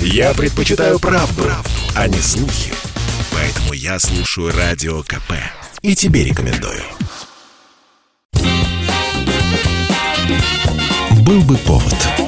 Я предпочитаю правду, правду, а не слухи. Поэтому я слушаю Радио КП. И тебе рекомендую. Был бы повод.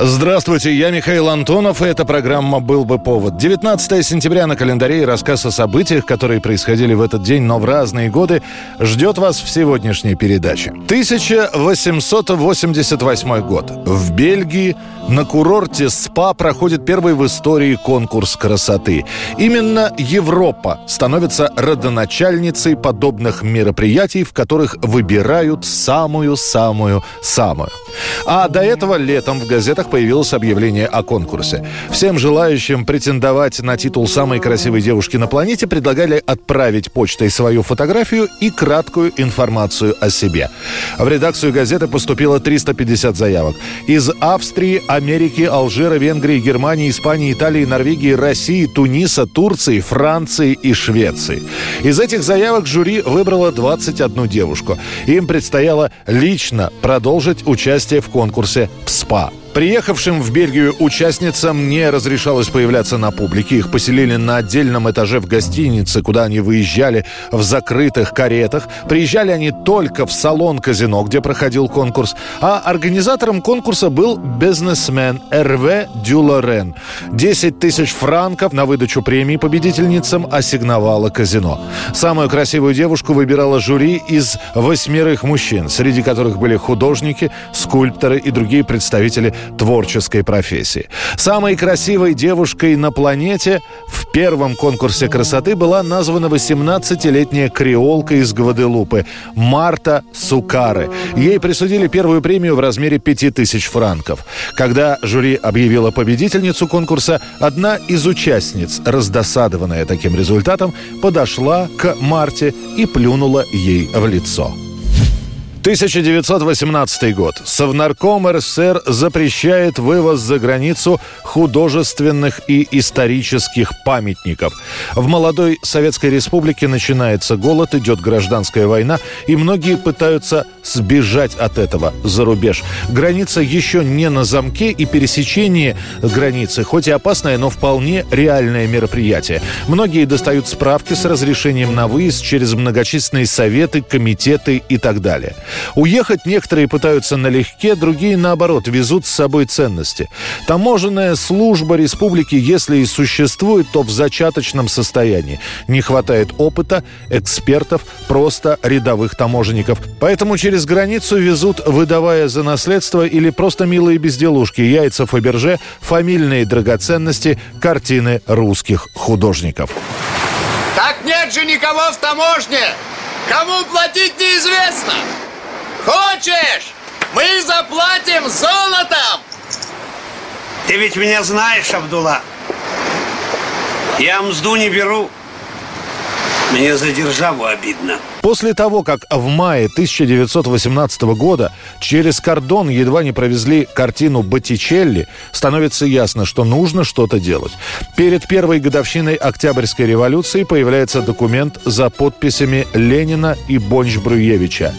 Здравствуйте, я Михаил Антонов, и эта программа «Был бы повод». 19 сентября на календаре и рассказ о событиях, которые происходили в этот день, но в разные годы, ждет вас в сегодняшней передаче. 1888 год. В Бельгии на курорте СПА проходит первый в истории конкурс красоты. Именно Европа становится родоначальницей подобных мероприятий, в которых выбирают самую-самую-самую. А до этого летом в газетах появилось объявление о конкурсе. Всем желающим претендовать на титул самой красивой девушки на планете предлагали отправить почтой свою фотографию и краткую информацию о себе. В редакцию газеты поступило 350 заявок. Из Австрии, Америки, Алжира, Венгрии, Германии, Испании, Италии, Норвегии, России, Туниса, Турции, Франции и Швеции. Из этих заявок жюри выбрало 21 девушку. Им предстояло лично продолжить участие в конкурсе «ПСПА». Приехавшим в Бельгию участницам не разрешалось появляться на публике. Их поселили на отдельном этаже в гостинице, куда они выезжали в закрытых каретах. Приезжали они только в салон казино, где проходил конкурс. А организатором конкурса был бизнесмен Эрве Дюлорен. 10 тысяч франков на выдачу премии победительницам ассигновало казино. Самую красивую девушку выбирала жюри из восьмерых мужчин, среди которых были художники, скульпторы и другие представители творческой профессии. Самой красивой девушкой на планете в первом конкурсе красоты была названа 18-летняя креолка из Гваделупы Марта Сукары. Ей присудили первую премию в размере 5000 франков. Когда жюри объявило победительницу конкурса, одна из участниц, раздосадованная таким результатом, подошла к Марте и плюнула ей в лицо. 1918 год. Совнарком РСФСР запрещает вывоз за границу художественных и исторических памятников. В молодой Советской Республике начинается голод, идет гражданская война, и многие пытаются сбежать от этого за рубеж. Граница еще не на замке, и пересечение границы, хоть и опасное, но вполне реальное мероприятие. Многие достают справки с разрешением на выезд через многочисленные советы, комитеты и так далее. Уехать некоторые пытаются налегке, другие, наоборот, везут с собой ценности. Таможенная служба республики, если и существует, то в зачаточном состоянии. Не хватает опыта, экспертов, просто рядовых таможенников. Поэтому через границу везут, выдавая за наследство или просто милые безделушки, яйца Фаберже, фамильные драгоценности, картины русских художников. Так нет же никого в таможне! Кому платить неизвестно! Хочешь? Мы заплатим золотом! Ты ведь меня знаешь, Абдулла. Я мзду не беру. Мне за державу обидно. После того, как в мае 1918 года через кордон едва не провезли картину Боттичелли, становится ясно, что нужно что-то делать. Перед первой годовщиной Октябрьской революции появляется документ за подписями Ленина и Бонч-Бруевича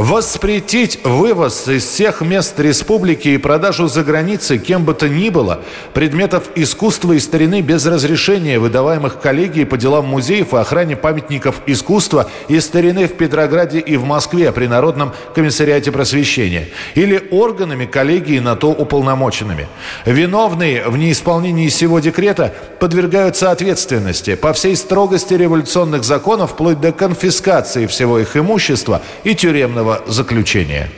Воспретить вывоз из всех мест республики и продажу за границей кем бы то ни было предметов искусства и старины без разрешения, выдаваемых коллегией по делам музеев и охране памятников искусства и старины в Петрограде и в Москве при Народном комиссариате просвещения или органами коллегии на то уполномоченными. Виновные в неисполнении сего декрета подвергаются ответственности по всей строгости революционных законов вплоть до конфискации всего их имущества и тюремного заключения.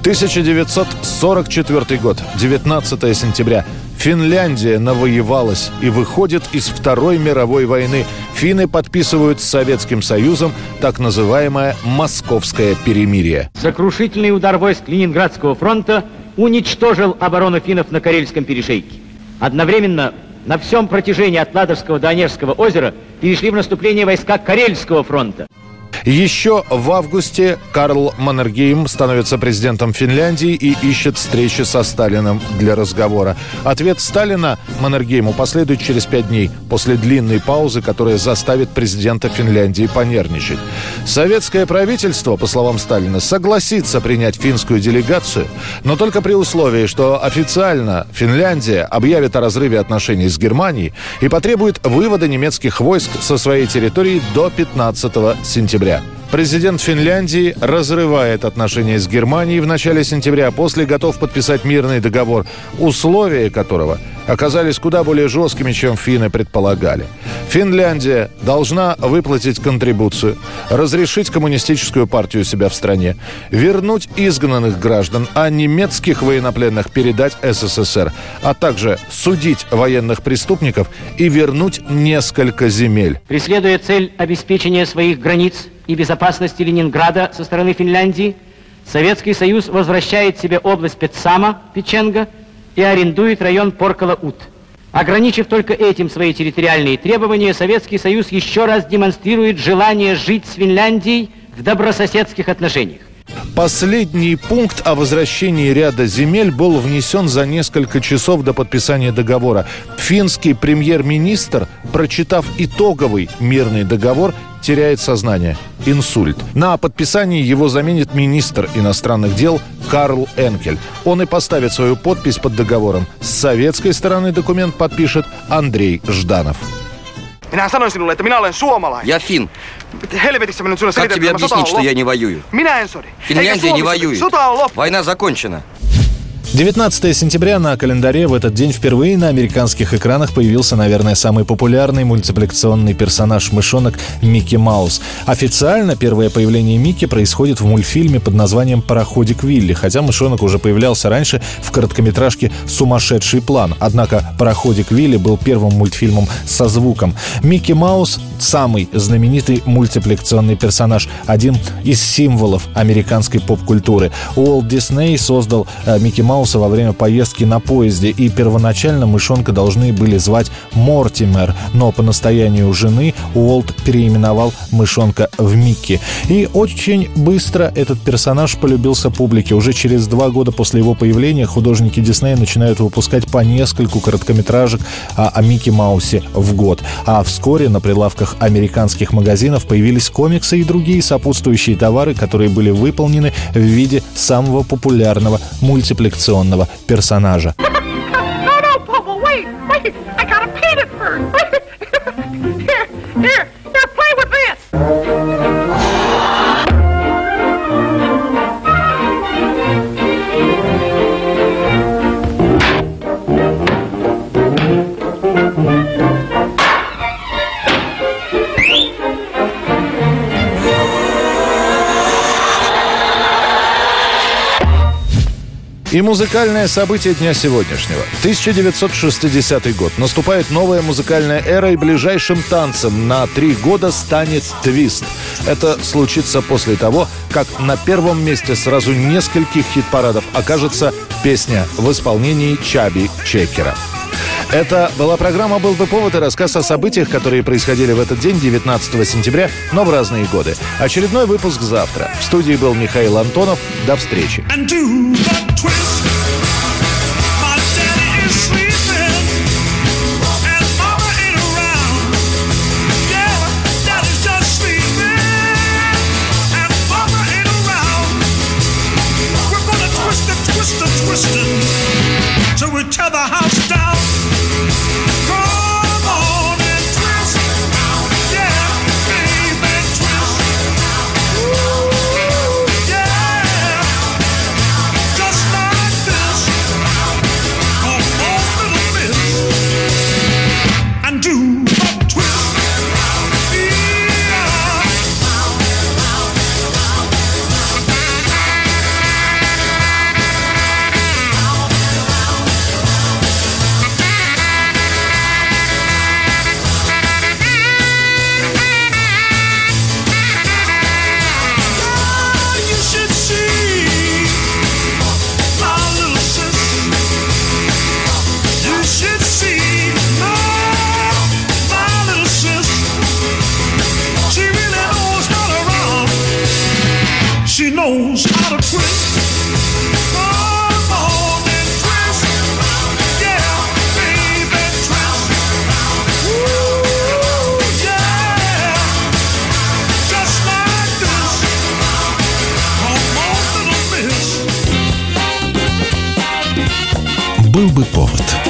1944 год, 19 сентября. Финляндия навоевалась и выходит из Второй мировой войны. Финны подписывают с Советским Союзом так называемое «Московское перемирие». Сокрушительный удар войск Ленинградского фронта уничтожил оборону финнов на Карельском перешейке. Одновременно на всем протяжении от Ладожского до Онежского озера перешли в наступление войска Карельского фронта. Еще в августе Карл Маннергейм становится президентом Финляндии и ищет встречи со Сталиным для разговора. Ответ Сталина Маннергейму последует через пять дней после длинной паузы, которая заставит президента Финляндии понервничать. Советское правительство, по словам Сталина, согласится принять финскую делегацию, но только при условии, что официально Финляндия объявит о разрыве отношений с Германией и потребует вывода немецких войск со своей территории до 15 сентября. Президент Финляндии разрывает отношения с Германией в начале сентября, после готов подписать мирный договор, условия которого оказались куда более жесткими, чем финны предполагали. Финляндия должна выплатить контрибуцию, разрешить коммунистическую партию себя в стране, вернуть изгнанных граждан, а немецких военнопленных передать СССР, а также судить военных преступников и вернуть несколько земель. Преследуя цель обеспечения своих границ и безопасности Ленинграда со стороны Финляндии, Советский Союз возвращает себе область Петсама, Печенга, и арендует район Поркала-Ут. Ограничив только этим свои территориальные требования, Советский Союз еще раз демонстрирует желание жить с Финляндией в добрососедских отношениях. Последний пункт о возвращении ряда земель был внесен за несколько часов до подписания договора. Финский премьер-министр, прочитав итоговый мирный договор, теряет сознание. Инсульт. На подписании его заменит министр иностранных дел Карл Энкель. Он и поставит свою подпись под договором. С советской стороны документ подпишет Андрей Жданов. Minä sanoin sinulle, että minä olen suomalainen. Я фин. Helvetissä Как тебе объяснить, что я не воюю? Minä en sodi. Eikä Финляндия не воюет. Война закончена. 19 сентября на календаре в этот день впервые на американских экранах появился, наверное, самый популярный мультипликационный персонаж мышонок Микки Маус. Официально первое появление Микки происходит в мультфильме под названием «Пароходик Вилли», хотя мышонок уже появлялся раньше в короткометражке «Сумасшедший план». Однако «Пароходик Вилли» был первым мультфильмом со звуком. Микки Маус – самый знаменитый мультипликационный персонаж, один из символов американской поп-культуры. Уолт Дисней создал э, Микки Мауса во время поездки на поезде, и первоначально мышонка должны были звать Мортимер, но по настоянию жены Уолт переименовал мышонка в Микки. И очень быстро этот персонаж полюбился публике. Уже через два года после его появления художники Диснея начинают выпускать по нескольку короткометражек о, о Микки Маусе в год. А вскоре на прилавках американских магазинов появились комиксы и другие сопутствующие товары, которые были выполнены в виде самого популярного мультипликационного персонажа. И музыкальное событие дня сегодняшнего. 1960 год. Наступает новая музыкальная эра, и ближайшим танцем на три года станет твист. Это случится после того, как на первом месте сразу нескольких хит-парадов окажется песня в исполнении Чаби Чекера. Это была программа «Был бы повод» и рассказ о событиях, которые происходили в этот день, 19 сентября, но в разные годы. Очередной выпуск завтра. В студии был Михаил Антонов. До встречи. twist. Был бы повод.